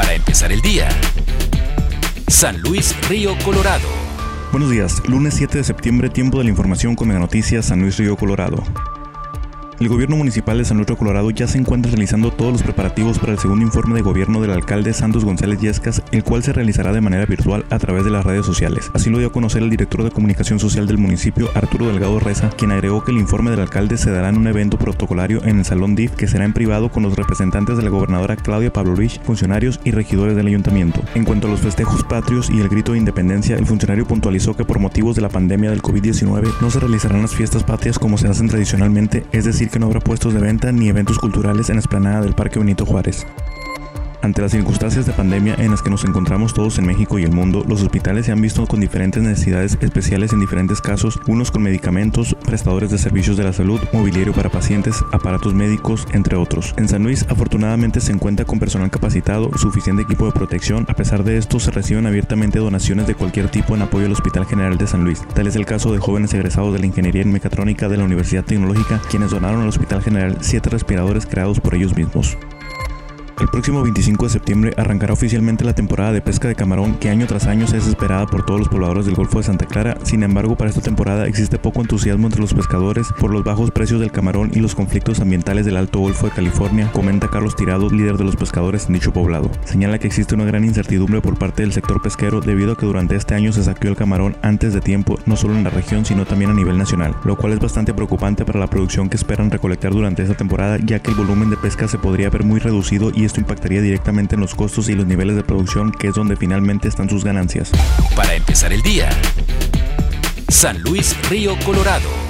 Para empezar el día. San Luis Río Colorado. Buenos días, lunes 7 de septiembre, tiempo de la información con Mega Noticias San Luis Río Colorado. El gobierno municipal de San Luis Colorado ya se encuentra realizando todos los preparativos para el segundo informe de gobierno del alcalde Santos González Yescas, el cual se realizará de manera virtual a través de las redes sociales. Así lo dio a conocer el director de comunicación social del municipio, Arturo Delgado Reza, quien agregó que el informe del alcalde se dará en un evento protocolario en el Salón DIF que será en privado con los representantes de la gobernadora Claudia Luis, funcionarios y regidores del ayuntamiento. En cuanto a los festejos patrios y el grito de independencia, el funcionario puntualizó que por motivos de la pandemia del COVID-19 no se realizarán las fiestas patrias como se hacen tradicionalmente, es decir, que no habrá puestos de venta ni eventos culturales en la esplanada del Parque Benito Juárez. Ante las circunstancias de pandemia en las que nos encontramos todos en México y el mundo, los hospitales se han visto con diferentes necesidades especiales en diferentes casos, unos con medicamentos, prestadores de servicios de la salud, mobiliario para pacientes, aparatos médicos, entre otros. En San Luis, afortunadamente se encuentra con personal capacitado, suficiente equipo de protección. A pesar de esto, se reciben abiertamente donaciones de cualquier tipo en apoyo al Hospital General de San Luis. Tal es el caso de jóvenes egresados de la Ingeniería en Mecatrónica de la Universidad Tecnológica, quienes donaron al Hospital General siete respiradores creados por ellos mismos. El próximo 25 de septiembre arrancará oficialmente la temporada de pesca de camarón que año tras año es esperada por todos los pobladores del Golfo de Santa Clara. Sin embargo, para esta temporada existe poco entusiasmo entre los pescadores por los bajos precios del camarón y los conflictos ambientales del Alto Golfo de California, comenta Carlos Tirado, líder de los pescadores en dicho poblado. Señala que existe una gran incertidumbre por parte del sector pesquero debido a que durante este año se saqueó el camarón antes de tiempo, no solo en la región sino también a nivel nacional, lo cual es bastante preocupante para la producción que esperan recolectar durante esta temporada, ya que el volumen de pesca se podría ver muy reducido y esto impactaría directamente en los costos y los niveles de producción, que es donde finalmente están sus ganancias. Para empezar el día. San Luis Río Colorado.